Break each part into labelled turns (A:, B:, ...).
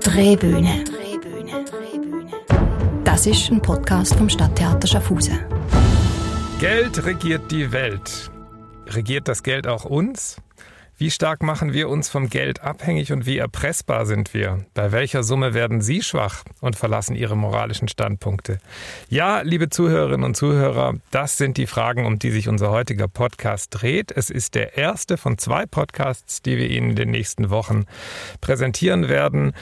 A: Drehbühne. Das ist ein Podcast vom Stadttheater Schaffhausen.
B: Geld regiert die Welt. Regiert das Geld auch uns? Wie stark machen wir uns vom Geld abhängig und wie erpressbar sind wir? Bei welcher Summe werden Sie schwach und verlassen Ihre moralischen Standpunkte? Ja, liebe Zuhörerinnen und Zuhörer, das sind die Fragen, um die sich unser heutiger Podcast dreht. Es ist der erste von zwei Podcasts, die wir Ihnen in den nächsten Wochen präsentieren werden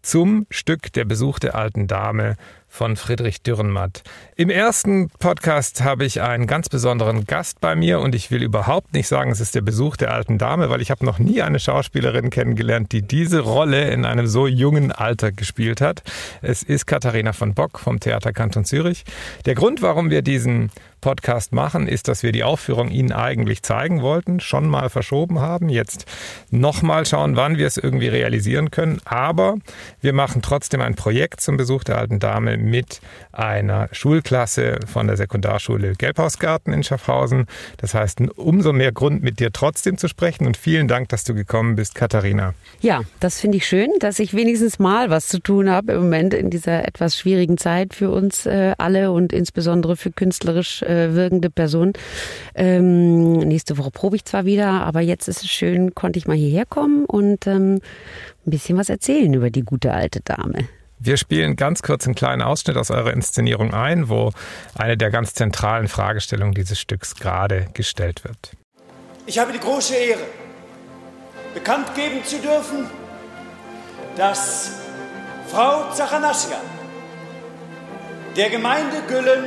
B: zum Stück Der Besuch der alten Dame von Friedrich Dürrenmatt. Im ersten Podcast habe ich einen ganz besonderen Gast bei mir und ich will überhaupt nicht sagen, es ist der Besuch der alten Dame, weil ich habe noch nie eine Schauspielerin kennengelernt, die diese Rolle in einem so jungen Alter gespielt hat. Es ist Katharina von Bock vom Theater Kanton Zürich. Der Grund, warum wir diesen Podcast machen, ist, dass wir die Aufführung Ihnen eigentlich zeigen wollten, schon mal verschoben haben, jetzt nochmal schauen, wann wir es irgendwie realisieren können. Aber wir machen trotzdem ein Projekt zum Besuch der alten Dame mit einer Schulklasse von der Sekundarschule Gelbhausgarten in Schaffhausen. Das heißt, umso mehr Grund, mit dir trotzdem zu sprechen. Und vielen Dank, dass du gekommen bist, Katharina.
C: Ja, das finde ich schön, dass ich wenigstens mal was zu tun habe im Moment in dieser etwas schwierigen Zeit für uns äh, alle und insbesondere für künstlerisch äh, wirkende Personen. Ähm, nächste Woche probe ich zwar wieder, aber jetzt ist es schön, konnte ich mal hierher kommen und ähm, ein bisschen was erzählen über die gute alte Dame.
B: Wir spielen ganz kurz einen kleinen Ausschnitt aus eurer Inszenierung ein, wo eine der ganz zentralen Fragestellungen dieses Stücks gerade gestellt wird.
D: Ich habe die große Ehre, bekannt geben zu dürfen, dass Frau Zachanassia der Gemeinde Güllen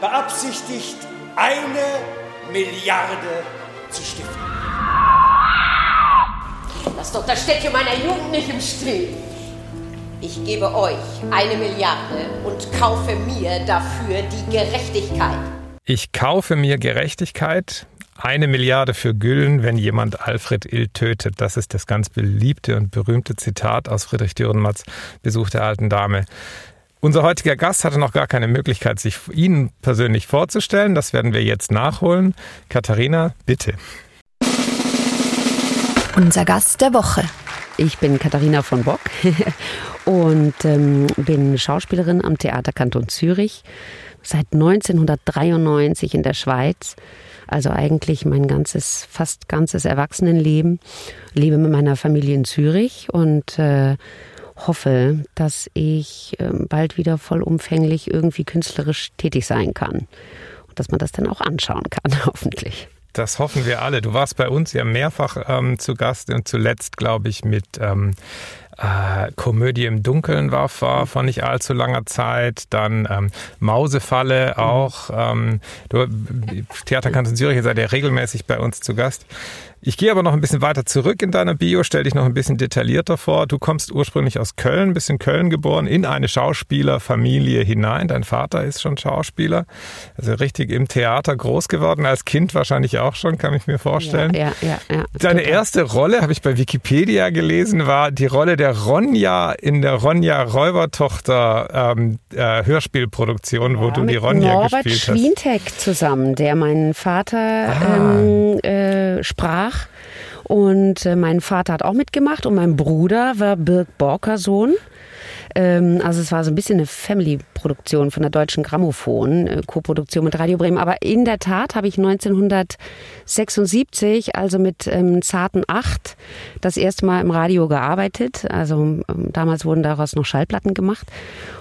D: beabsichtigt, eine Milliarde zu stiften.
E: Das doch das Städtchen meiner Jugend nicht im Stehen. Ich gebe euch eine Milliarde und kaufe mir dafür die Gerechtigkeit.
B: Ich kaufe mir Gerechtigkeit. Eine Milliarde für Güllen, wenn jemand Alfred Ill tötet. Das ist das ganz beliebte und berühmte Zitat aus Friedrich Dürrenmatts Besuch der alten Dame. Unser heutiger Gast hatte noch gar keine Möglichkeit, sich Ihnen persönlich vorzustellen. Das werden wir jetzt nachholen. Katharina, bitte.
A: Unser Gast der Woche.
C: Ich bin Katharina von Bock und ähm, bin Schauspielerin am Theater Kanton Zürich seit 1993 in der Schweiz. Also eigentlich mein ganzes, fast ganzes Erwachsenenleben. Lebe mit meiner Familie in Zürich und äh, hoffe, dass ich äh, bald wieder vollumfänglich irgendwie künstlerisch tätig sein kann. Und dass man das dann auch anschauen kann, hoffentlich.
B: Das hoffen wir alle. Du warst bei uns ja mehrfach ähm, zu Gast und zuletzt, glaube ich, mit ähm, äh, Komödie im Dunkeln war vor, vor nicht allzu langer Zeit. Dann ähm, Mausefalle auch. Ähm, du, Theater Kanton Zürich seid ja regelmäßig bei uns zu Gast. Ich gehe aber noch ein bisschen weiter zurück in deiner Bio, stell dich noch ein bisschen detaillierter vor. Du kommst ursprünglich aus Köln, bist in Köln geboren, in eine Schauspielerfamilie hinein. Dein Vater ist schon Schauspieler, also richtig im Theater groß geworden, als Kind wahrscheinlich auch schon, kann ich mir vorstellen.
C: Ja, ja, ja,
B: Deine total. erste Rolle, habe ich bei Wikipedia gelesen, war die Rolle der Ronja in der Ronja Räubertochter ähm, äh, Hörspielproduktion, wo ja, du die Ronja
C: Norbert
B: gespielt hast.
C: Norbert Schwientek zusammen, der meinen Vater ah. ähm, äh, sprach. Und äh, mein Vater hat auch mitgemacht und mein Bruder war Birg Borker Sohn. Ähm, also es war so ein bisschen eine Family-Produktion von der Deutschen Grammophon, äh, Co-Produktion mit Radio Bremen. Aber in der Tat habe ich 1976, also mit ähm, zarten acht, das erste Mal im Radio gearbeitet. Also ähm, damals wurden daraus noch Schallplatten gemacht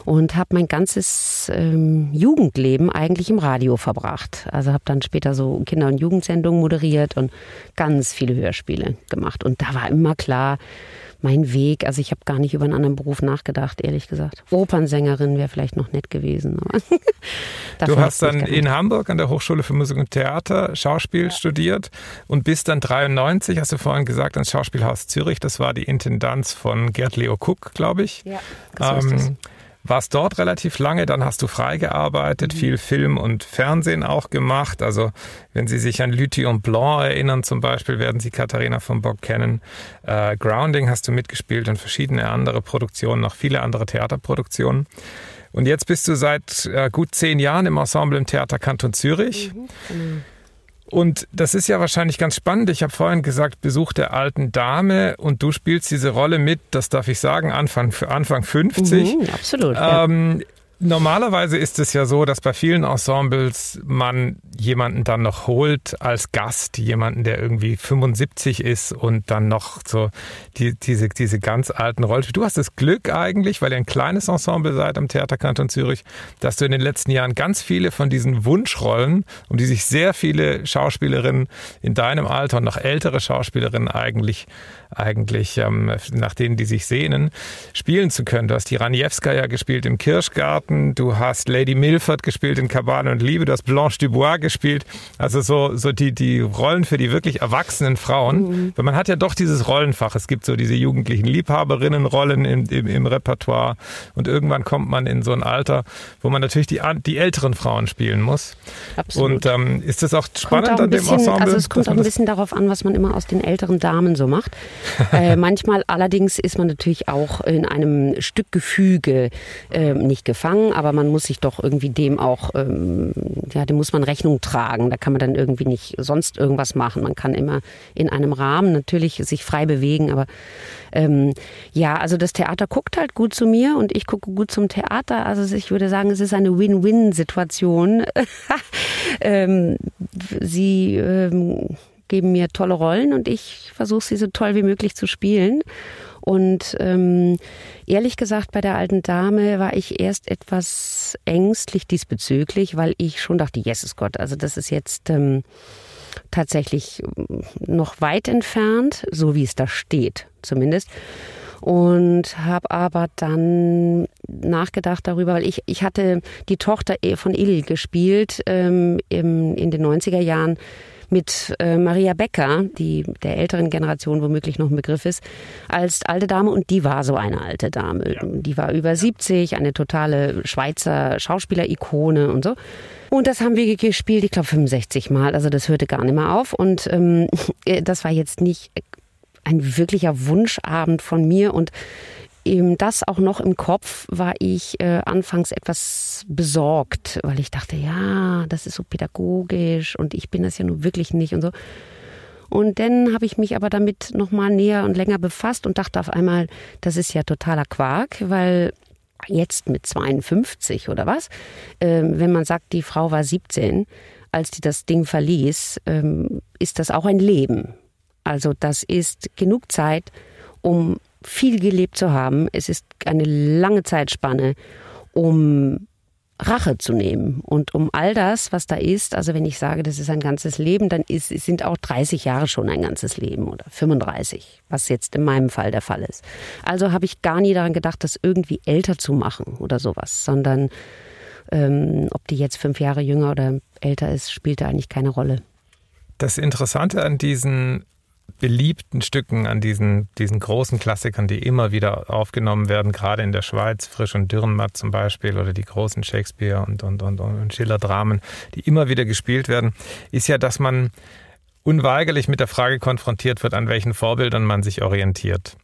C: und habe mein ganzes ähm, Jugendleben eigentlich im Radio verbracht. Also habe dann später so Kinder- und Jugendsendungen moderiert und ganz viele Hörspiele gemacht. Und da war immer klar, mein Weg. Also ich habe gar nicht über einen anderen Beruf nachgedacht, ehrlich gesagt. Opernsängerin wäre vielleicht noch nett gewesen.
B: du hast dann in Hamburg an der Hochschule für Musik und Theater Schauspiel ja. studiert und bist dann 93, hast du vorhin gesagt, ans Schauspielhaus Zürich. Das war die Intendanz von Gerd Leo Cook, glaube ich. Ja, so ähm, warst dort relativ lange, dann hast du frei gearbeitet, mhm. viel Film und Fernsehen auch gemacht. Also wenn Sie sich an Lüthi und Blanc erinnern zum Beispiel, werden Sie Katharina von Bock kennen. Äh, Grounding hast du mitgespielt und verschiedene andere Produktionen, noch viele andere Theaterproduktionen. Und jetzt bist du seit äh, gut zehn Jahren im Ensemble im Theater Kanton Zürich. Mhm. Und das ist ja wahrscheinlich ganz spannend. Ich habe vorhin gesagt, Besuch der alten Dame und du spielst diese Rolle mit, das darf ich sagen, Anfang, Anfang 50.
C: Mhm, absolut. Ähm,
B: ja. Normalerweise ist es ja so, dass bei vielen Ensembles man jemanden dann noch holt als Gast, jemanden, der irgendwie 75 ist und dann noch so die, diese, diese ganz alten Rollen. Du hast das Glück eigentlich, weil ihr ein kleines Ensemble seid am Theaterkanton Zürich, dass du in den letzten Jahren ganz viele von diesen Wunschrollen, um die sich sehr viele Schauspielerinnen in deinem Alter und noch ältere Schauspielerinnen eigentlich eigentlich ähm, nach denen, die sich sehnen, spielen zu können. Du hast die Raniewska gespielt im Kirschgarten, du hast Lady Milford gespielt in Kabane und Liebe, du hast Blanche Dubois gespielt. Also so, so die, die Rollen für die wirklich erwachsenen Frauen. Mhm. Weil man hat ja doch dieses Rollenfach. Es gibt so diese jugendlichen Liebhaberinnenrollen im, im, im Repertoire und irgendwann kommt man in so ein Alter, wo man natürlich die, die älteren Frauen spielen muss.
C: Absolut.
B: Und ähm, ist das auch spannend an dem
C: bisschen,
B: Ensemble?
C: Also es kommt auch ein bisschen darauf an, was man immer aus den älteren Damen so macht. Äh, manchmal allerdings ist man natürlich auch in einem Stückgefüge äh, nicht gefangen, aber man muss sich doch irgendwie dem auch, ähm, ja, dem muss man Rechnung tragen. Da kann man dann irgendwie nicht sonst irgendwas machen. Man kann immer in einem Rahmen natürlich sich frei bewegen, aber ähm, ja, also das Theater guckt halt gut zu mir und ich gucke gut zum Theater. Also ich würde sagen, es ist eine Win-Win-Situation. ähm, sie ähm, geben mir tolle Rollen und ich versuche sie so toll wie möglich zu spielen. Und ähm, ehrlich gesagt, bei der alten Dame war ich erst etwas ängstlich diesbezüglich, weil ich schon dachte, Jesus Gott, also das ist jetzt ähm, tatsächlich ähm, noch weit entfernt, so wie es da steht zumindest. Und habe aber dann nachgedacht darüber, weil ich, ich hatte die Tochter von Il gespielt ähm, im, in den 90er Jahren mit äh, Maria Becker, die der älteren Generation womöglich noch ein Begriff ist, als alte Dame und die war so eine alte Dame. Ja. Die war über 70, eine totale Schweizer Schauspielerikone und so. Und das haben wir gespielt, ich glaube 65 Mal, also das hörte gar nicht mehr auf und ähm, das war jetzt nicht ein wirklicher Wunschabend von mir und eben das auch noch im Kopf war ich äh, anfangs etwas besorgt, weil ich dachte, ja, das ist so pädagogisch und ich bin das ja nun wirklich nicht und so. Und dann habe ich mich aber damit noch mal näher und länger befasst und dachte auf einmal, das ist ja totaler Quark, weil jetzt mit 52 oder was, äh, wenn man sagt, die Frau war 17, als die das Ding verließ, äh, ist das auch ein Leben. Also das ist genug Zeit, um viel gelebt zu haben. Es ist eine lange Zeitspanne, um Rache zu nehmen und um all das, was da ist. Also wenn ich sage, das ist ein ganzes Leben, dann ist, sind auch 30 Jahre schon ein ganzes Leben oder 35, was jetzt in meinem Fall der Fall ist. Also habe ich gar nie daran gedacht, das irgendwie älter zu machen oder sowas, sondern ähm, ob die jetzt fünf Jahre jünger oder älter ist, spielte eigentlich keine Rolle.
B: Das Interessante an diesen beliebten Stücken, an diesen, diesen großen Klassikern, die immer wieder aufgenommen werden, gerade in der Schweiz, Frisch und Dürrenmatt zum Beispiel, oder die großen Shakespeare und, und, und, und Schiller-Dramen, die immer wieder gespielt werden, ist ja, dass man unweigerlich mit der Frage konfrontiert wird, an welchen Vorbildern man sich orientiert.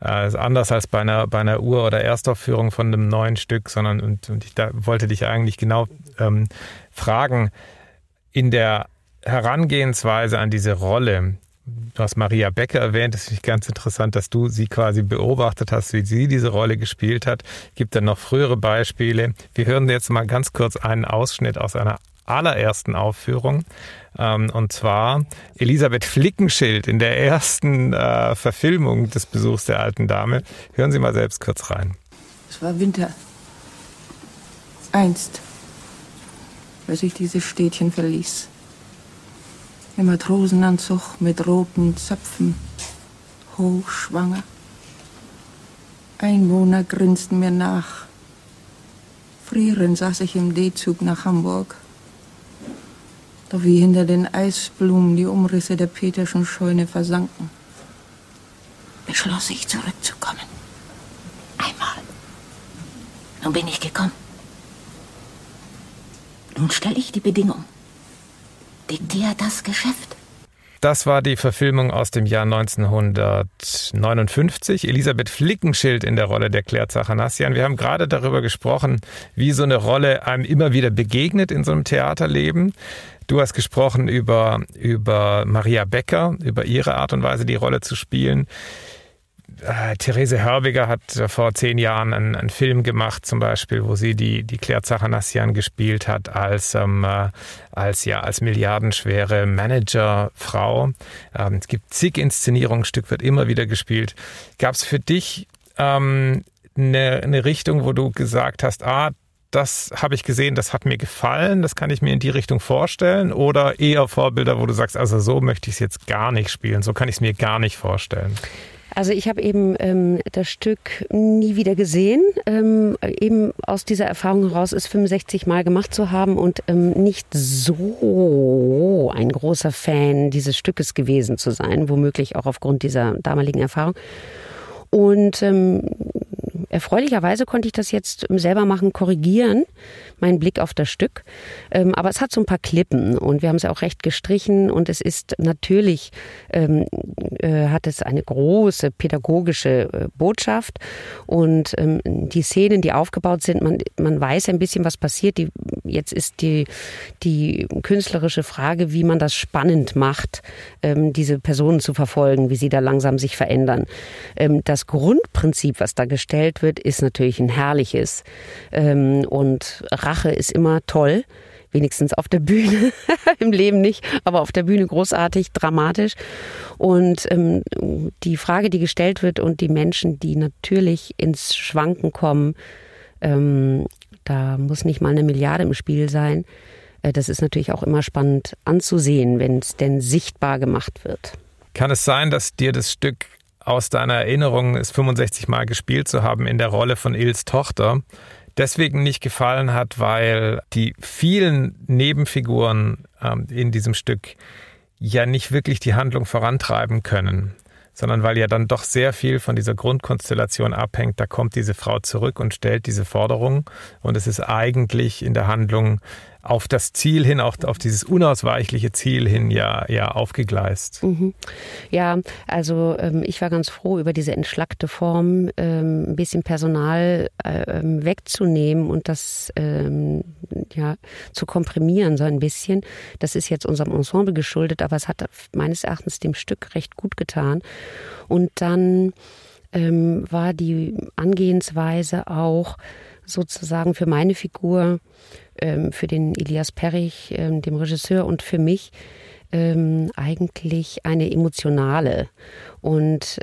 B: Äh, anders als bei einer, bei einer Ur- oder Erstaufführung von einem neuen Stück, sondern, und, und ich da wollte dich eigentlich genau ähm, fragen, in der Herangehensweise an diese Rolle, Du hast Maria Becker erwähnt. Es ist ganz interessant, dass du sie quasi beobachtet hast, wie sie diese Rolle gespielt hat. Gibt dann noch frühere Beispiele. Wir hören jetzt mal ganz kurz einen Ausschnitt aus einer allerersten Aufführung. Ähm, und zwar Elisabeth Flickenschild in der ersten äh, Verfilmung des Besuchs der alten Dame. Hören Sie mal selbst kurz rein.
F: Es war Winter. Einst, als ich dieses Städtchen verließ im Matrosenanzug mit roten Zöpfen, hochschwanger. Einwohner grinsten mir nach. Frierend saß ich im D-Zug nach Hamburg. Doch wie hinter den Eisblumen die Umrisse der Peterschen Scheune versanken, beschloss ich zurückzukommen. Einmal. Nun bin ich gekommen. Nun stelle ich die Bedingung diktiert das Geschäft.
B: Das war die Verfilmung aus dem Jahr 1959. Elisabeth Flickenschild in der Rolle der Claire Zachanassian. Wir haben gerade darüber gesprochen, wie so eine Rolle einem immer wieder begegnet in so einem Theaterleben. Du hast gesprochen über, über Maria Becker, über ihre Art und Weise, die Rolle zu spielen äh, Therese Hörbiger hat vor zehn Jahren einen, einen, Film gemacht, zum Beispiel, wo sie die, die Claire Zachanassian gespielt hat als, ähm, äh, als, ja, als milliardenschwere Managerfrau. Ähm, es gibt zig Inszenierungen, Stück wird immer wieder gespielt. Gab es für dich ähm, eine, eine Richtung, wo du gesagt hast, ah, das habe ich gesehen, das hat mir gefallen, das kann ich mir in die Richtung vorstellen? Oder eher Vorbilder, wo du sagst, also so möchte ich es jetzt gar nicht spielen, so kann ich es mir gar nicht vorstellen?
C: Also ich habe eben ähm, das Stück nie wieder gesehen. Ähm, eben aus dieser Erfahrung heraus, es 65 Mal gemacht zu haben und ähm, nicht so ein großer Fan dieses Stückes gewesen zu sein, womöglich auch aufgrund dieser damaligen Erfahrung. Und ähm, erfreulicherweise konnte ich das jetzt selber machen, korrigieren, meinen Blick auf das Stück. Ähm, aber es hat so ein paar Klippen und wir haben es auch recht gestrichen und es ist natürlich, ähm, äh, hat es eine große pädagogische äh, Botschaft und ähm, die Szenen, die aufgebaut sind, man, man weiß ein bisschen, was passiert. Die, jetzt ist die, die künstlerische Frage, wie man das spannend macht, ähm, diese Personen zu verfolgen, wie sie da langsam sich verändern. Ähm, das Grundprinzip, was da gestellt wird, ist natürlich ein herrliches. Ähm, und Rache ist immer toll. Wenigstens auf der Bühne, im Leben nicht, aber auf der Bühne großartig, dramatisch. Und ähm, die Frage, die gestellt wird und die Menschen, die natürlich ins Schwanken kommen, ähm, da muss nicht mal eine Milliarde im Spiel sein. Äh, das ist natürlich auch immer spannend anzusehen, wenn es denn sichtbar gemacht wird.
B: Kann es sein, dass dir das Stück aus deiner Erinnerung, es 65 Mal gespielt zu haben in der Rolle von Ils Tochter, deswegen nicht gefallen hat, weil die vielen Nebenfiguren ähm, in diesem Stück ja nicht wirklich die Handlung vorantreiben können, sondern weil ja dann doch sehr viel von dieser Grundkonstellation abhängt. Da kommt diese Frau zurück und stellt diese Forderung und es ist eigentlich in der Handlung auf das Ziel hin, auch auf dieses unausweichliche Ziel hin ja, ja aufgegleist. Mhm.
C: Ja, also ähm, ich war ganz froh über diese entschlackte Form, ähm, ein bisschen Personal äh, ähm, wegzunehmen und das ähm, ja, zu komprimieren so ein bisschen. Das ist jetzt unserem Ensemble geschuldet, aber es hat meines Erachtens dem Stück recht gut getan. Und dann ähm, war die Angehensweise auch sozusagen für meine Figur ähm, für den Elias Perrich, ähm, dem Regisseur und für mich ähm, eigentlich eine emotionale. Und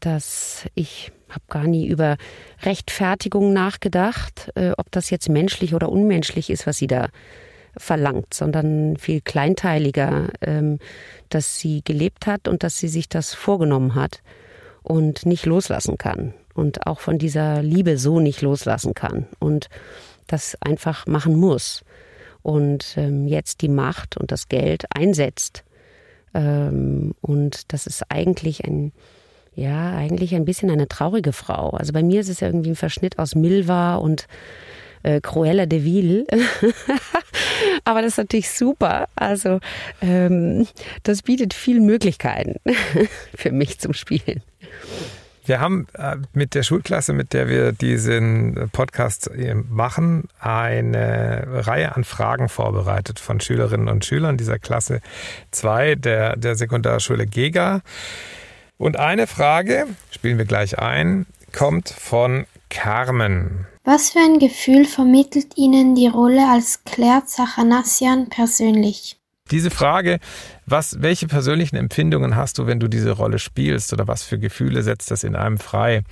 C: dass ich habe gar nie über Rechtfertigung nachgedacht, äh, ob das jetzt menschlich oder unmenschlich ist, was sie da verlangt, sondern viel kleinteiliger, dass sie gelebt hat und dass sie sich das vorgenommen hat und nicht loslassen kann und auch von dieser Liebe so nicht loslassen kann. Und das einfach machen muss und ähm, jetzt die Macht und das Geld einsetzt. Ähm, und das ist eigentlich ein, ja, eigentlich ein bisschen eine traurige Frau. Also bei mir ist es ja irgendwie ein Verschnitt aus Milva und äh, Cruella de Vil. Aber das ist natürlich super. Also ähm, das bietet viele Möglichkeiten für mich zum Spielen.
B: Wir haben äh, mit der Schulklasse, mit der wir diesen Podcast äh, machen, eine Reihe an Fragen vorbereitet von Schülerinnen und Schülern dieser Klasse 2 der, der Sekundarschule Gega. Und eine Frage, spielen wir gleich ein, kommt von Carmen.
G: Was für ein Gefühl vermittelt Ihnen die Rolle als Claire Zachanassian persönlich?
B: Diese Frage, was, welche persönlichen Empfindungen hast du, wenn du diese Rolle spielst oder was für Gefühle setzt das in einem frei,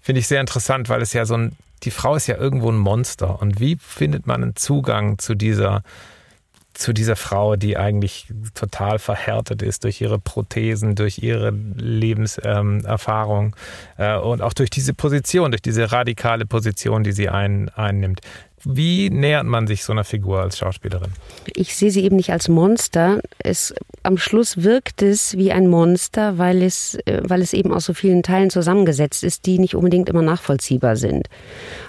B: finde ich sehr interessant, weil es ja so ein, die Frau ist ja irgendwo ein Monster. Und wie findet man einen Zugang zu dieser, zu dieser Frau, die eigentlich total verhärtet ist durch ihre Prothesen, durch ihre Lebenserfahrung ähm, äh, und auch durch diese Position, durch diese radikale Position, die sie ein, einnimmt. Wie nähert man sich so einer Figur als Schauspielerin?
C: Ich sehe sie eben nicht als Monster. Es am Schluss wirkt es wie ein Monster, weil es, äh, weil es eben aus so vielen Teilen zusammengesetzt ist, die nicht unbedingt immer nachvollziehbar sind.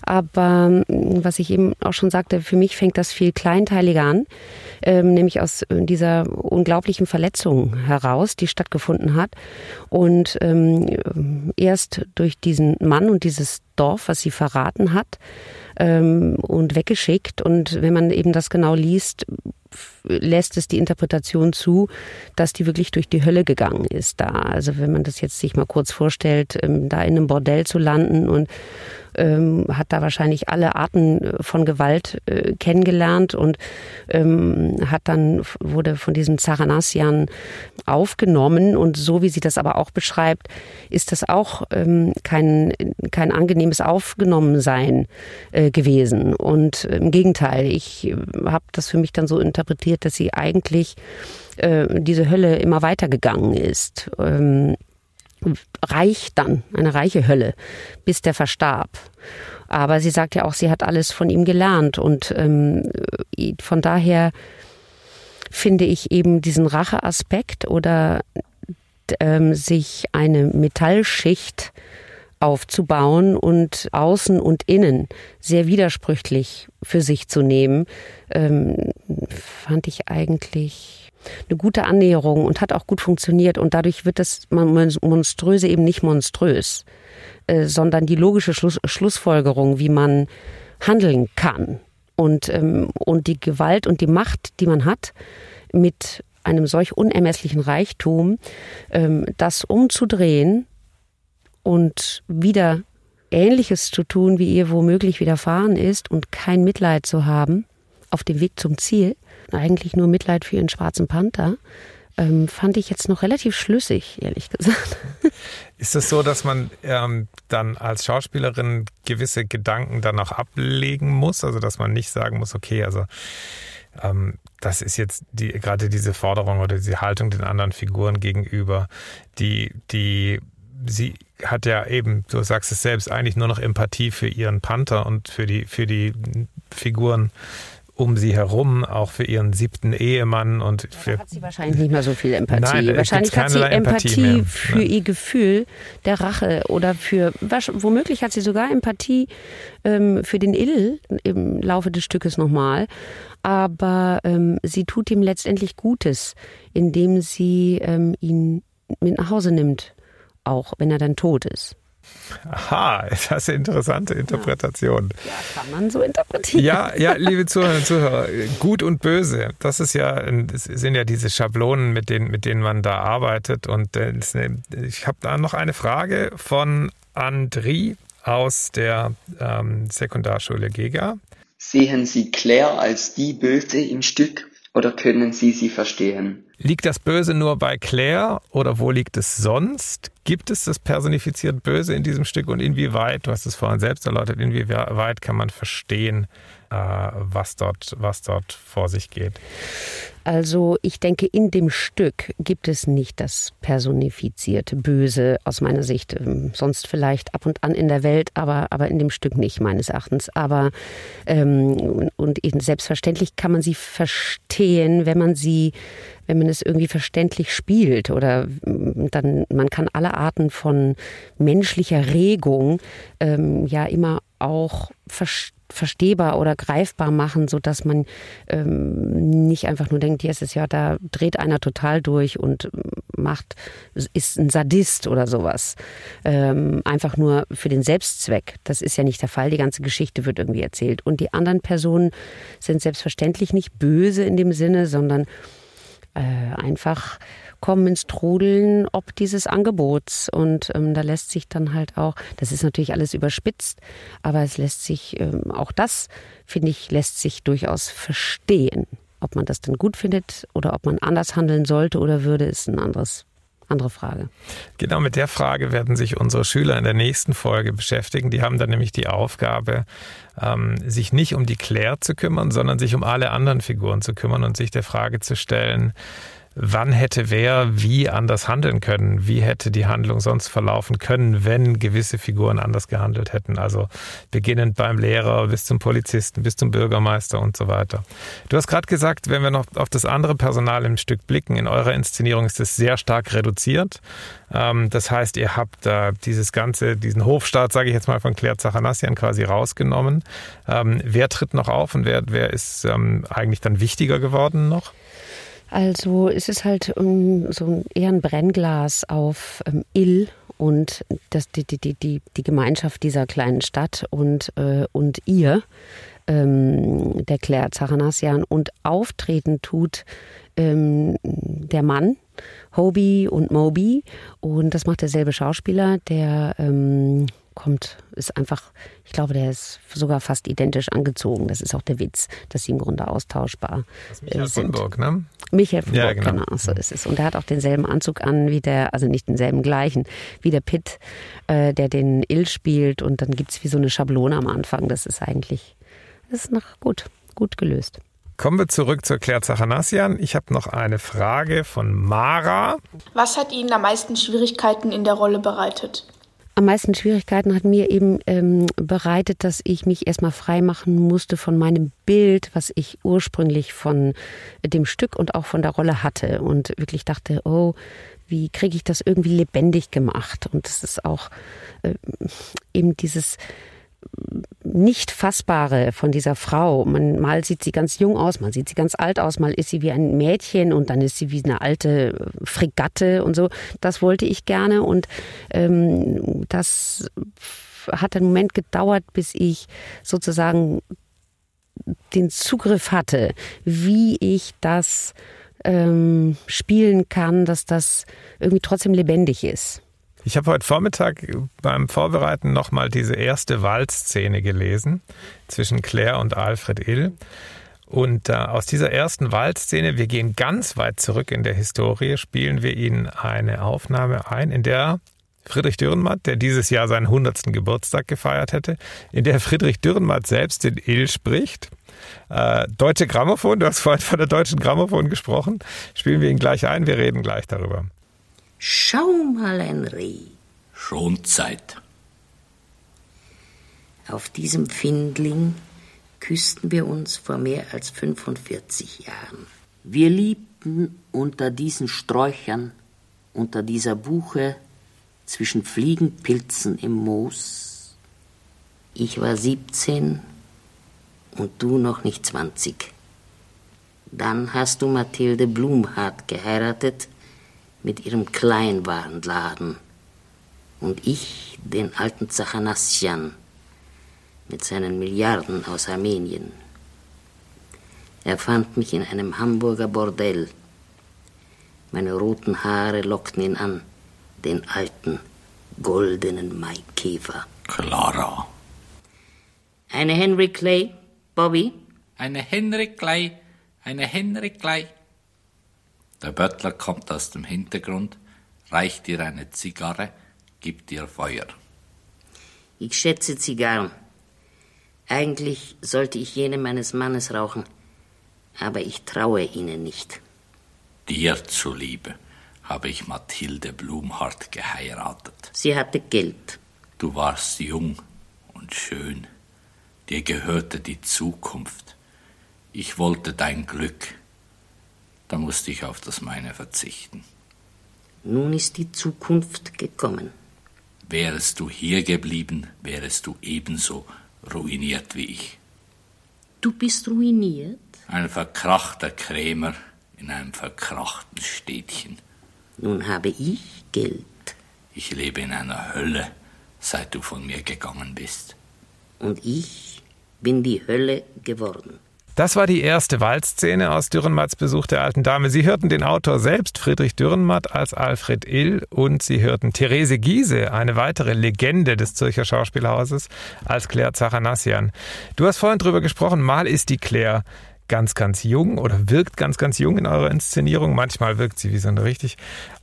C: Aber ähm, was ich eben auch schon sagte, für mich fängt das viel kleinteiliger an, ähm, nämlich aus äh, dieser unglaublichen Verletzung heraus, die stattgefunden hat. Und ähm, erst durch diesen Mann und dieses Dorf, was sie verraten hat ähm, und weggeschickt. Und wenn man eben das genau liest, lässt es die Interpretation zu, dass die wirklich durch die Hölle gegangen ist da. Also wenn man das jetzt sich mal kurz vorstellt, ähm, da in einem Bordell zu landen und ähm, hat da wahrscheinlich alle Arten äh, von Gewalt äh, kennengelernt und ähm, hat dann wurde von diesem Zaranassian aufgenommen und so wie sie das aber auch beschreibt, ist das auch ähm, kein kein angenehmes Aufgenommensein äh, gewesen und im Gegenteil, ich äh, habe das für mich dann so interpretiert, dass sie eigentlich äh, diese Hölle immer weitergegangen ist. Ähm, reich dann, eine reiche Hölle, bis der verstarb. Aber sie sagt ja auch, sie hat alles von ihm gelernt und ähm, von daher finde ich eben diesen Racheaspekt oder ähm, sich eine Metallschicht aufzubauen und außen und innen sehr widersprüchlich für sich zu nehmen, ähm, fand ich eigentlich eine gute Annäherung und hat auch gut funktioniert. Und dadurch wird das Monströse eben nicht monströs, äh, sondern die logische Schluss, Schlussfolgerung, wie man handeln kann. Und, ähm, und die Gewalt und die Macht, die man hat, mit einem solch unermesslichen Reichtum, ähm, das umzudrehen und wieder Ähnliches zu tun, wie ihr womöglich widerfahren ist und kein Mitleid zu haben auf dem Weg zum Ziel, eigentlich nur Mitleid für ihren schwarzen Panther, ähm, fand ich jetzt noch relativ schlüssig, ehrlich gesagt.
B: Ist es so, dass man ähm, dann als Schauspielerin gewisse Gedanken dann auch ablegen muss? Also dass man nicht sagen muss, okay, also ähm, das ist jetzt die, gerade diese Forderung oder diese Haltung den anderen Figuren gegenüber, die, die sie hat ja eben, du sagst es selbst, eigentlich nur noch Empathie für ihren Panther und für die, für die Figuren um sie herum, auch für ihren siebten Ehemann und für.
C: Da hat sie wahrscheinlich nicht mehr so viel Empathie. Nein, wahrscheinlich hat sie Empathie, Empathie für Nein. ihr Gefühl der Rache oder für womöglich hat sie sogar Empathie ähm, für den Ill im Laufe des Stückes nochmal. Aber ähm, sie tut ihm letztendlich Gutes, indem sie ähm, ihn mit nach Hause nimmt, auch wenn er dann tot ist.
B: Aha, das ist eine interessante Interpretation.
C: Ja, kann man so interpretieren.
B: Ja, ja, liebe Zuhörerinnen und Zuhörer, gut und böse, das ist ja, das sind ja diese Schablonen, mit denen, mit denen man da arbeitet. Und äh, ich habe da noch eine Frage von Andri aus der ähm, Sekundarschule Gega.
H: Sehen Sie Claire als die Böse im Stück oder können Sie sie verstehen?
B: Liegt das Böse nur bei Claire oder wo liegt es sonst? Gibt es das personifiziert Böse in diesem Stück und inwieweit, du hast es vorhin selbst erläutert, inwieweit kann man verstehen, was, dort, was dort vor sich geht?
C: Also ich denke, in dem Stück gibt es nicht das personifizierte Böse aus meiner Sicht. Ähm, sonst vielleicht ab und an in der Welt, aber, aber in dem Stück nicht meines Erachtens. Aber ähm, und selbstverständlich kann man sie verstehen, wenn man sie wenn man es irgendwie verständlich spielt oder mm, dann man kann alle Arten von menschlicher Regung ähm, ja immer auch verstehen verstehbar oder greifbar machen, so dass man ähm, nicht einfach nur denkt, yes, ist ja, da dreht einer total durch und macht, ist ein Sadist oder sowas. Ähm, einfach nur für den Selbstzweck. Das ist ja nicht der Fall. Die ganze Geschichte wird irgendwie erzählt. Und die anderen Personen sind selbstverständlich nicht böse in dem Sinne, sondern äh, einfach kommen ins Trudeln ob dieses Angebots. Und ähm, da lässt sich dann halt auch, das ist natürlich alles überspitzt, aber es lässt sich, ähm, auch das, finde ich, lässt sich durchaus verstehen. Ob man das dann gut findet oder ob man anders handeln sollte oder würde, ist ein anderes andere Frage.
B: Genau mit der Frage werden sich unsere Schüler in der nächsten Folge beschäftigen. Die haben dann nämlich die Aufgabe, ähm, sich nicht um die Claire zu kümmern, sondern sich um alle anderen Figuren zu kümmern und sich der Frage zu stellen, wann hätte wer wie anders handeln können? Wie hätte die Handlung sonst verlaufen können, wenn gewisse Figuren anders gehandelt hätten? Also beginnend beim Lehrer bis zum Polizisten, bis zum Bürgermeister und so weiter. Du hast gerade gesagt, wenn wir noch auf das andere Personal im Stück blicken, in eurer Inszenierung ist es sehr stark reduziert. Ähm, das heißt, ihr habt dieses ganze, diesen Hofstaat, sage ich jetzt mal, von Claire Zachanassian quasi rausgenommen. Ähm, wer tritt noch auf und wer, wer ist ähm, eigentlich dann wichtiger geworden noch?
C: Also es ist halt um, ähm, so eher ein Brennglas auf ähm, Ill und das, die, die, die, die Gemeinschaft dieser kleinen Stadt und, äh, und ihr, ähm, der Claire Zachanassian, und auftreten tut ähm, der Mann, Hobie und Moby. Und das macht derselbe Schauspieler, der ähm, kommt, ist einfach, ich glaube, der ist sogar fast identisch angezogen. Das ist auch der Witz, dass sie im Grunde austauschbar das ist Michael sind.
B: Von Burg, ne?
C: Michael von ja, Burg, genau. genau. so ist es. Und er hat auch denselben Anzug an wie der, also nicht denselben gleichen, wie der Pitt, äh, der den Ill spielt. Und dann gibt es wie so eine Schablone am Anfang. Das ist eigentlich, das ist noch gut, gut gelöst.
B: Kommen wir zurück zur Claire Zachanassian. Ich habe noch eine Frage von Mara.
I: Was hat Ihnen am meisten Schwierigkeiten in der Rolle bereitet?
C: Am meisten Schwierigkeiten hat mir eben ähm, bereitet, dass ich mich erstmal frei machen musste von meinem Bild, was ich ursprünglich von dem Stück und auch von der Rolle hatte. Und wirklich dachte, oh, wie kriege ich das irgendwie lebendig gemacht? Und das ist auch äh, eben dieses nicht fassbare von dieser Frau. Man, mal sieht sie ganz jung aus, mal sieht sie ganz alt aus, mal ist sie wie ein Mädchen und dann ist sie wie eine alte Fregatte und so. Das wollte ich gerne und ähm, das hat einen Moment gedauert, bis ich sozusagen den Zugriff hatte, wie ich das ähm, spielen kann, dass das irgendwie trotzdem lebendig ist.
B: Ich habe heute Vormittag beim Vorbereiten nochmal diese erste Waldszene gelesen zwischen Claire und Alfred Ill. Und äh, aus dieser ersten Waldszene, wir gehen ganz weit zurück in der Historie, spielen wir Ihnen eine Aufnahme ein, in der Friedrich Dürrenmatt, der dieses Jahr seinen 100. Geburtstag gefeiert hätte, in der Friedrich Dürrenmatt selbst den Ill spricht. Äh, Deutsche Grammophon, du hast vorhin von der Deutschen Grammophon gesprochen. Spielen wir ihn gleich ein, wir reden gleich darüber.
J: Schau mal ein Reh.
K: Schon Zeit.
J: Auf diesem Findling küssten wir uns vor mehr als 45 Jahren. Wir liebten unter diesen Sträuchern, unter dieser Buche, zwischen Fliegenpilzen im Moos. Ich war 17 und du noch nicht 20. Dann hast du Mathilde Blumhardt geheiratet, mit ihrem Kleinwarenladen und ich den alten Zachanassian mit seinen Milliarden aus Armenien. Er fand mich in einem Hamburger Bordell. Meine roten Haare lockten ihn an, den alten, goldenen Maikäfer.
K: Clara.
J: Eine Henry Clay, Bobby?
K: Eine Henry Clay, eine Henry Clay. Der Böttler kommt aus dem Hintergrund, reicht dir eine Zigarre, gibt dir Feuer.
J: Ich schätze Zigarren. Eigentlich sollte ich jene meines Mannes rauchen, aber ich traue ihnen nicht.
K: Dir zuliebe habe ich Mathilde Blumhardt geheiratet.
J: Sie hatte Geld.
K: Du warst jung und schön. Dir gehörte die Zukunft. Ich wollte dein Glück. Da musste ich auf das meine verzichten.
J: Nun ist die Zukunft gekommen.
K: Wärest du hier geblieben, wärest du ebenso ruiniert wie ich.
J: Du bist ruiniert?
K: Ein verkrachter Krämer in einem verkrachten Städtchen.
J: Nun habe ich Geld.
K: Ich lebe in einer Hölle, seit du von mir gegangen bist.
J: Und ich bin die Hölle geworden.
B: Das war die erste Waldszene aus Dürrenmatts Besuch der alten Dame. Sie hörten den Autor selbst, Friedrich Dürrenmatt, als Alfred Ill und Sie hörten Therese Giese, eine weitere Legende des Zürcher Schauspielhauses, als Claire Zachanassian. Du hast vorhin drüber gesprochen, mal ist die Claire ganz, ganz jung oder wirkt ganz, ganz jung in eurer Inszenierung. Manchmal wirkt sie wie so eine richtig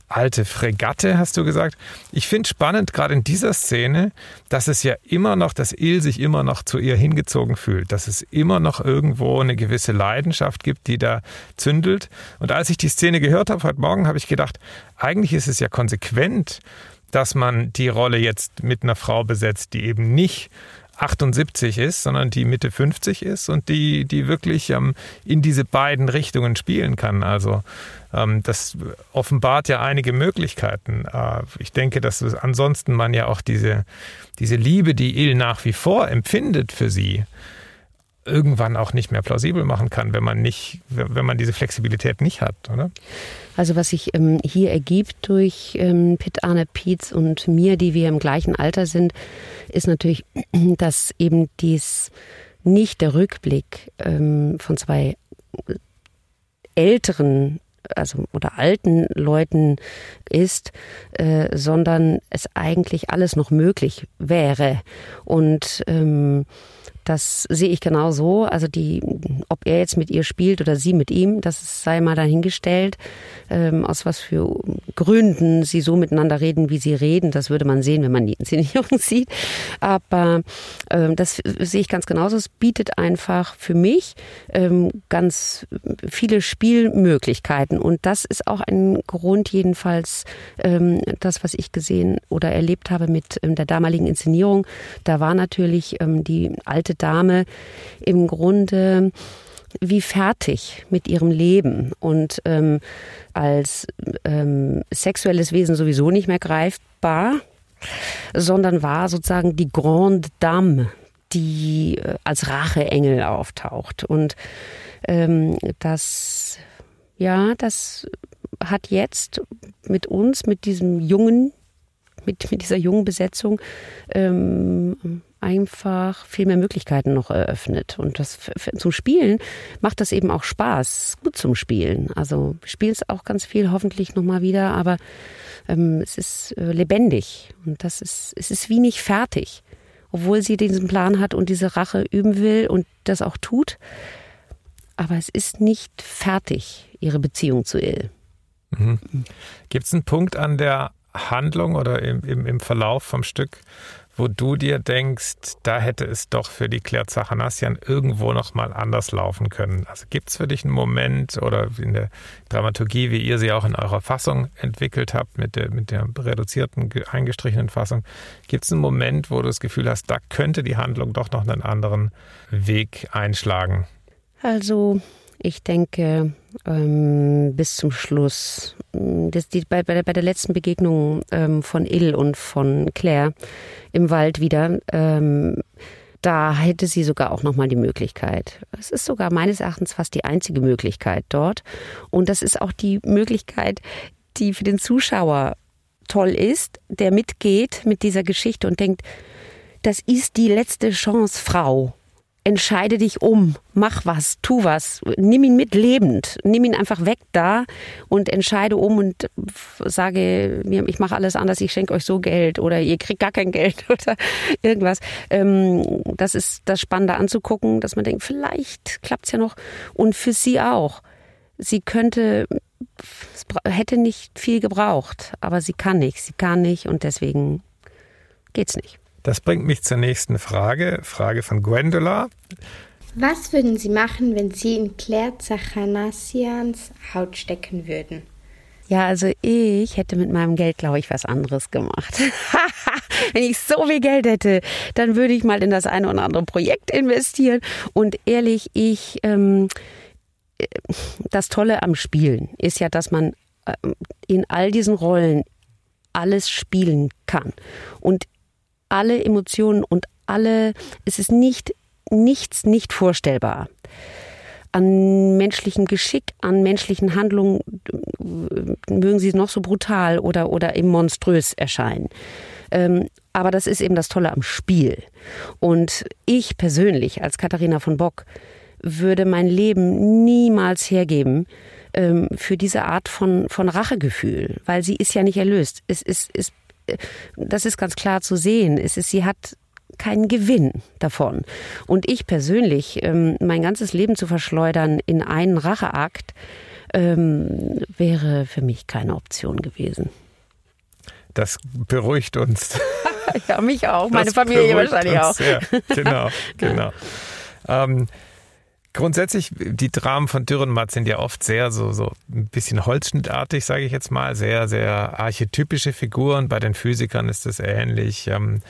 B: alte Fregatte, hast du gesagt. Ich finde spannend, gerade in dieser Szene, dass es ja immer noch, dass Il sich immer noch zu ihr hingezogen fühlt, dass es immer noch irgendwo eine gewisse Leidenschaft gibt, die da zündelt. Und als ich die Szene gehört habe heute Morgen, habe ich gedacht, eigentlich ist es ja konsequent, dass man die Rolle jetzt mit einer Frau besetzt, die eben nicht 78 ist, sondern die Mitte 50 ist und die, die wirklich ähm, in diese beiden Richtungen spielen kann. Also das offenbart ja einige Möglichkeiten. Äh, ich denke, dass ansonsten man ja auch diese, diese Liebe, die Il nach wie vor empfindet für sie, irgendwann auch nicht mehr plausibel machen kann, wenn man nicht, wenn man diese Flexibilität nicht hat, oder?
C: Also was sich ähm, hier ergibt durch ähm, Pitt Arne Pietz und mir, die wir im gleichen Alter sind, ist natürlich, dass eben dies nicht der Rückblick ähm, von zwei älteren also oder alten Leuten ist, äh, sondern es eigentlich alles noch möglich wäre und ähm, das sehe ich genau so. Also die, ob er jetzt mit ihr spielt oder sie mit ihm, das sei mal dahingestellt. Ähm, aus was für Gründen sie so miteinander reden, wie sie reden, das würde man sehen, wenn man die Inszenierung sieht. Aber ähm, das sehe ich ganz genauso. Es bietet einfach für mich ähm, ganz viele Spielmöglichkeiten. Und das ist auch ein Grund, jedenfalls, ähm, das, was ich gesehen oder erlebt habe mit ähm, der damaligen Inszenierung. Da war natürlich ähm, die alte Dame im Grunde wie fertig mit ihrem Leben und ähm, als ähm, sexuelles Wesen sowieso nicht mehr greifbar, sondern war sozusagen die Grande Dame, die äh, als Racheengel auftaucht. Und ähm, das, ja, das hat jetzt mit uns, mit diesem jungen, mit, mit dieser jungen Besetzung ähm, einfach viel mehr Möglichkeiten noch eröffnet. Und das zum Spielen macht das eben auch Spaß. Gut zum Spielen. Also spielen es auch ganz viel, hoffentlich nochmal wieder, aber ähm, es ist äh, lebendig und das ist, es ist wie nicht fertig. Obwohl sie diesen Plan hat und diese Rache üben will und das auch tut. Aber es ist nicht fertig, ihre Beziehung zu Il.
B: Mhm. Gibt es einen Punkt an der Handlung oder im, im, im Verlauf vom Stück, wo du dir denkst, da hätte es doch für die Claire Zachanassian irgendwo noch mal anders laufen können? Also gibt es für dich einen Moment oder in der Dramaturgie, wie ihr sie auch in eurer Fassung entwickelt habt, mit der, mit der reduzierten, eingestrichenen Fassung, gibt es einen Moment, wo du das Gefühl hast, da könnte die Handlung doch noch einen anderen Weg einschlagen?
C: Also ich denke, ähm, bis zum Schluss, das, die, bei, bei, der, bei der letzten Begegnung ähm, von Il und von Claire im Wald wieder, ähm, da hätte sie sogar auch nochmal die Möglichkeit. Es ist sogar meines Erachtens fast die einzige Möglichkeit dort. Und das ist auch die Möglichkeit, die für den Zuschauer toll ist, der mitgeht mit dieser Geschichte und denkt, das ist die letzte Chance, Frau entscheide dich um, mach was, tu was, nimm ihn mit lebend, nimm ihn einfach weg da und entscheide um und sage, ich mache alles anders, ich schenke euch so Geld oder ihr kriegt gar kein Geld oder irgendwas. Ähm, das ist das Spannende anzugucken, dass man denkt, vielleicht klappt es ja noch und für sie auch. Sie könnte, hätte nicht viel gebraucht, aber sie kann nicht, sie kann nicht und deswegen geht's nicht.
B: Das bringt mich zur nächsten Frage, Frage von Gwendola.
G: Was würden Sie machen, wenn Sie in Claire Zachanassians Haut stecken würden?
C: Ja, also ich hätte mit meinem Geld, glaube ich, was anderes gemacht. Wenn ich so viel Geld hätte, dann würde ich mal in das eine oder andere Projekt investieren. Und ehrlich, ich, ähm, das Tolle am Spielen ist ja, dass man ähm, in all diesen Rollen alles spielen kann. Und alle Emotionen und alle, es ist nicht, nichts nicht vorstellbar. An menschlichem Geschick, an menschlichen Handlungen mögen sie noch so brutal oder, oder eben monströs erscheinen. Ähm, aber das ist eben das Tolle am Spiel. Und ich persönlich als Katharina von Bock würde mein Leben niemals hergeben ähm, für diese Art von, von Rachegefühl, weil sie ist ja nicht erlöst. Es ist, es das ist ganz klar zu sehen. Es ist, sie hat keinen Gewinn davon. Und ich persönlich, ähm, mein ganzes Leben zu verschleudern in einen Racheakt, ähm, wäre für mich keine Option gewesen.
B: Das beruhigt uns.
C: ja, mich auch, meine das Familie wahrscheinlich auch.
B: Ja, genau, genau. ähm, Grundsätzlich, die Dramen von Dürrenmatt sind ja oft sehr so, so ein bisschen holzschnittartig, sage ich jetzt mal, sehr, sehr archetypische Figuren. Bei den Physikern ist das ähnlich. Ähm,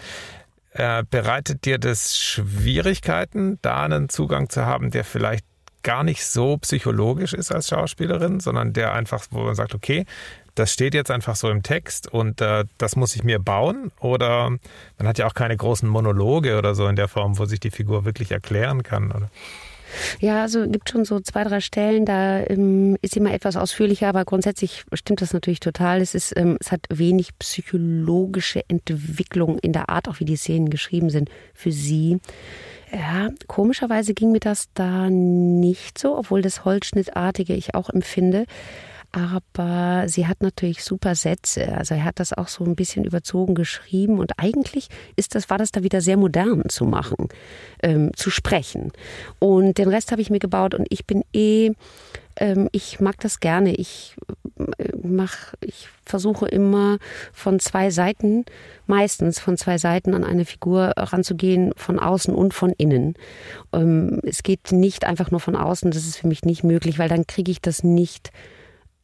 B: äh, bereitet dir das Schwierigkeiten, da einen Zugang zu haben, der vielleicht gar nicht so psychologisch ist als Schauspielerin, sondern der einfach, wo man sagt, okay, das steht jetzt einfach so im Text und äh, das muss ich mir bauen? Oder man hat ja auch keine großen Monologe oder so in der Form, wo sich die Figur wirklich erklären kann, oder?
C: Ja, also gibt schon so zwei, drei Stellen, da ähm, ist mal etwas ausführlicher, aber grundsätzlich stimmt das natürlich total. Es ist, ähm, es hat wenig psychologische Entwicklung in der Art, auch wie die Szenen geschrieben sind für sie. Ja, komischerweise ging mir das da nicht so, obwohl das Holzschnittartige ich auch empfinde aber sie hat natürlich super Sätze. Also er hat das auch so ein bisschen überzogen geschrieben und eigentlich ist das, war das da wieder sehr modern zu machen, ähm, zu sprechen. Und den Rest habe ich mir gebaut und ich bin eh, ähm, ich mag das gerne. Ich äh, mach, ich versuche immer von zwei Seiten, meistens von zwei Seiten an eine Figur ranzugehen, von außen und von innen. Ähm, es geht nicht einfach nur von außen, das ist für mich nicht möglich, weil dann kriege ich das nicht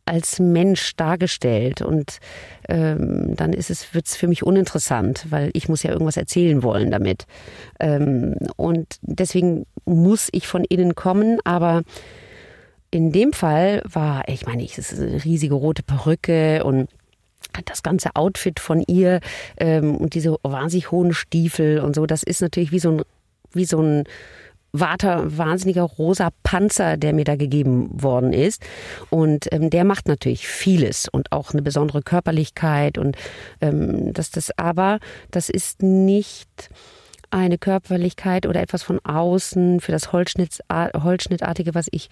C: als Mensch dargestellt. Und ähm, dann ist es wird's für mich uninteressant, weil ich muss ja irgendwas erzählen wollen damit. Ähm, und deswegen muss ich von innen kommen, aber in dem Fall war, ich meine, es ist eine riesige rote Perücke und das ganze Outfit von ihr ähm, und diese wahnsinnig hohen Stiefel und so, das ist natürlich wie so ein wie so ein Water, wahnsinniger rosa Panzer, der mir da gegeben worden ist. Und ähm, der macht natürlich vieles und auch eine besondere Körperlichkeit und ähm, dass das aber, das ist nicht eine Körperlichkeit oder etwas von außen für das Holzschnittartige, was ich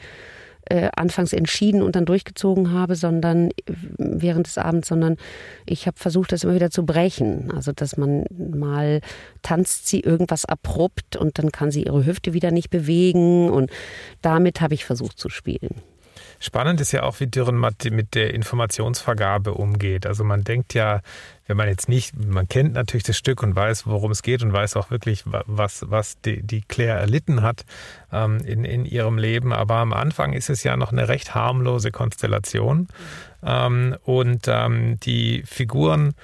C: äh, anfangs entschieden und dann durchgezogen habe, sondern äh, während des Abends, sondern ich habe versucht, das immer wieder zu brechen. Also dass man mal tanzt sie irgendwas abrupt und dann kann sie ihre Hüfte wieder nicht bewegen und damit habe ich versucht zu spielen.
B: Spannend ist ja auch, wie Dürrenmatt mit der Informationsvergabe umgeht. Also man denkt ja, wenn man jetzt nicht, man kennt natürlich das Stück und weiß, worum es geht und weiß auch wirklich, was, was die, die Claire erlitten hat ähm, in, in ihrem Leben. Aber am Anfang ist es ja noch eine recht harmlose Konstellation. Ähm, und ähm, die Figuren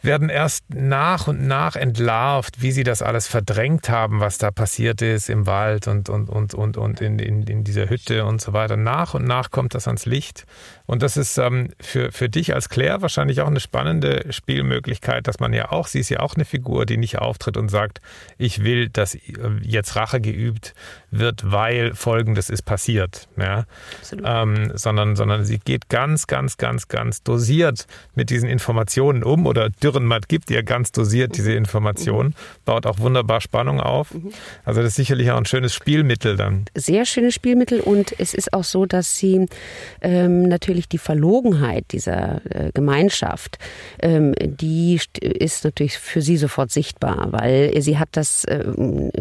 B: werden erst nach und nach entlarvt, wie sie das alles verdrängt haben, was da passiert ist im Wald und, und, und, und, und in, in, in dieser Hütte und so weiter. Nach und nach kommt das ans Licht. Und das ist ähm, für, für dich als Claire wahrscheinlich auch eine spannende Spielmöglichkeit, dass man ja auch, sie ist ja auch eine Figur, die nicht auftritt und sagt, ich will, dass äh, jetzt Rache geübt wird, weil Folgendes ist passiert. Ja? Ähm, sondern, sondern sie geht ganz, ganz, ganz, ganz dosiert mit diesen Informationen um oder Dürrenmatt gibt ihr ganz dosiert diese. Informationen, mhm. baut auch wunderbar Spannung auf. Mhm. Also das ist sicherlich auch ein schönes Spielmittel dann.
C: Sehr schönes Spielmittel und es ist auch so, dass sie ähm, natürlich die Verlogenheit dieser äh, Gemeinschaft, ähm, die ist natürlich für sie sofort sichtbar, weil sie hat das äh,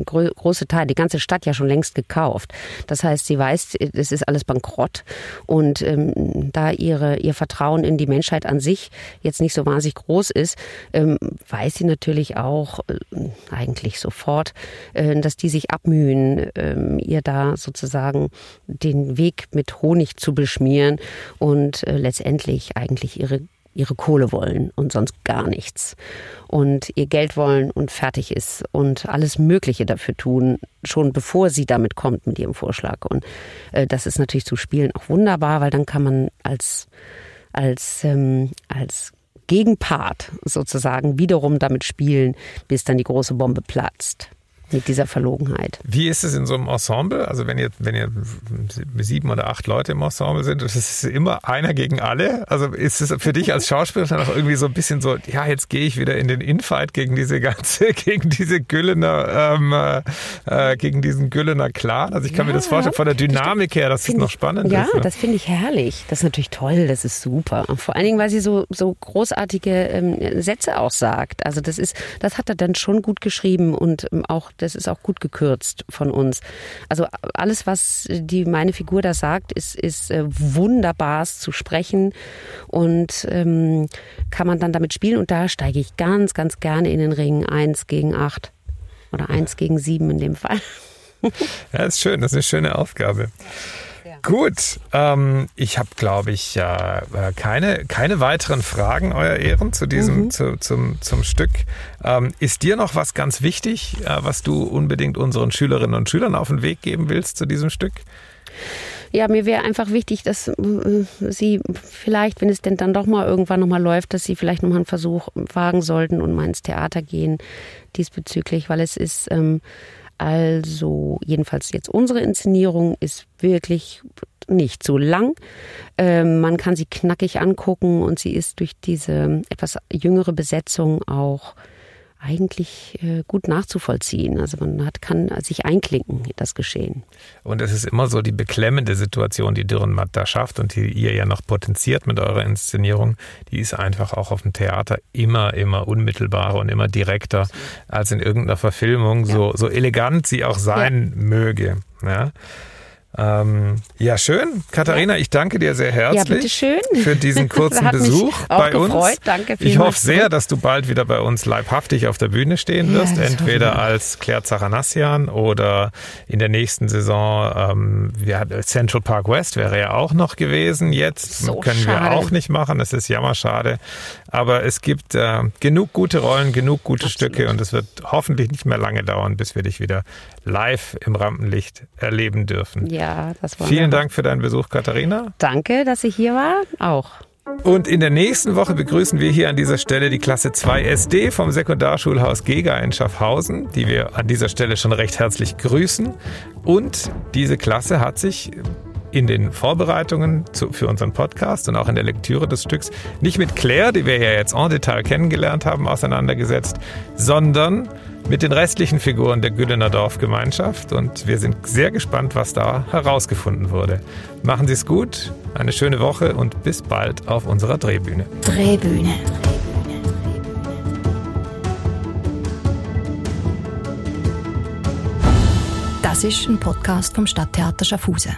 C: große Teil, die ganze Stadt ja schon längst gekauft. Das heißt, sie weiß, es ist alles bankrott und ähm, da ihre, ihr Vertrauen in die Menschheit an sich jetzt nicht so wahnsinnig groß ist, ähm, weiß sie natürlich auch äh, eigentlich sofort, äh, dass die sich abmühen, äh, ihr da sozusagen den Weg mit Honig zu beschmieren und äh, letztendlich eigentlich ihre ihre Kohle wollen und sonst gar nichts. Und ihr Geld wollen und fertig ist und alles Mögliche dafür tun, schon bevor sie damit kommt mit ihrem Vorschlag. Und äh, das ist natürlich zu spielen auch wunderbar, weil dann kann man als, als, ähm, als Gegenpart sozusagen wiederum damit spielen, bis dann die große Bombe platzt mit dieser Verlogenheit.
B: Wie ist es in so einem Ensemble? Also wenn ihr, wenn ihr sieben oder acht Leute im Ensemble sind, das ist immer einer gegen alle. Also ist es für dich als Schauspieler dann auch irgendwie so ein bisschen so, ja, jetzt gehe ich wieder in den Infight gegen diese ganze, gegen diese Güllener, ähm, äh, gegen diesen Güllener Clan. Also ich kann ja, mir das vorstellen, von der Dynamik her, dass es noch spannend
C: ja,
B: ist.
C: Ja, ne? das finde ich herrlich. Das ist natürlich toll, das ist super. Vor allen Dingen, weil sie so, so großartige ähm, Sätze auch sagt. Also das ist, das hat er dann schon gut geschrieben und ähm, auch das ist auch gut gekürzt von uns. Also alles, was die meine Figur da sagt, ist, ist äh, wunderbar zu sprechen und ähm, kann man dann damit spielen. Und da steige ich ganz, ganz gerne in den Ring. Eins gegen acht oder eins gegen sieben in dem Fall.
B: Ja, ist schön, das ist eine schöne Aufgabe. Gut, ähm, ich habe, glaube ich, äh, keine, keine weiteren Fragen, Euer Ehren, zu diesem, mhm. zu, zum, zum Stück. Ähm, ist dir noch was ganz wichtig, äh, was du unbedingt unseren Schülerinnen und Schülern auf den Weg geben willst zu diesem Stück?
C: Ja, mir wäre einfach wichtig, dass äh, Sie vielleicht, wenn es denn dann doch mal irgendwann nochmal läuft, dass Sie vielleicht nochmal einen Versuch wagen sollten und mal ins Theater gehen diesbezüglich, weil es ist ähm, also jedenfalls jetzt unsere Inszenierung ist wirklich nicht so lang. Ähm, man kann sie knackig angucken und sie ist durch diese etwas jüngere Besetzung auch eigentlich äh, gut nachzuvollziehen. Also man hat, kann sich einklinken in das Geschehen.
B: Und es ist immer so die beklemmende Situation, die Dürrenmatt da schafft und die ihr ja noch potenziert mit eurer Inszenierung, die ist einfach auch auf dem Theater immer, immer unmittelbarer und immer direkter als in irgendeiner Verfilmung, ja. so, so elegant sie auch sein ja. möge. Ja. Ähm, ja, schön. Katharina, ja. ich danke dir sehr herzlich
C: ja,
B: für diesen kurzen Besuch bei
C: gefreut.
B: uns.
C: Danke
B: ich hoffe sehr, dass du bald wieder bei uns leibhaftig auf der Bühne stehen wirst, ja, entweder als Claire Zachanassian oder in der nächsten Saison ähm, Central Park West wäre ja auch noch gewesen. Jetzt so können schade. wir auch nicht machen. Das ist jammerschade. Aber es gibt äh, genug gute Rollen, genug gute Absolut. Stücke und es wird hoffentlich nicht mehr lange dauern, bis wir dich wieder live im Rampenlicht erleben dürfen.
C: Ja, das war.
B: Vielen Dank für deinen Besuch, Katharina.
C: Danke, dass ich hier war. Auch.
B: Und in der nächsten Woche begrüßen wir hier an dieser Stelle die Klasse 2 SD vom Sekundarschulhaus Gega in Schaffhausen, die wir an dieser Stelle schon recht herzlich grüßen. Und diese Klasse hat sich in den Vorbereitungen zu, für unseren Podcast und auch in der Lektüre des Stücks nicht mit Claire, die wir ja jetzt en Detail kennengelernt haben, auseinandergesetzt, sondern mit den restlichen Figuren der Güllener Dorfgemeinschaft und wir sind sehr gespannt, was da herausgefunden wurde. Machen Sie es gut, eine schöne Woche und bis bald auf unserer Drehbühne.
A: Drehbühne. Das ist ein Podcast vom Stadttheater Schaffhausen.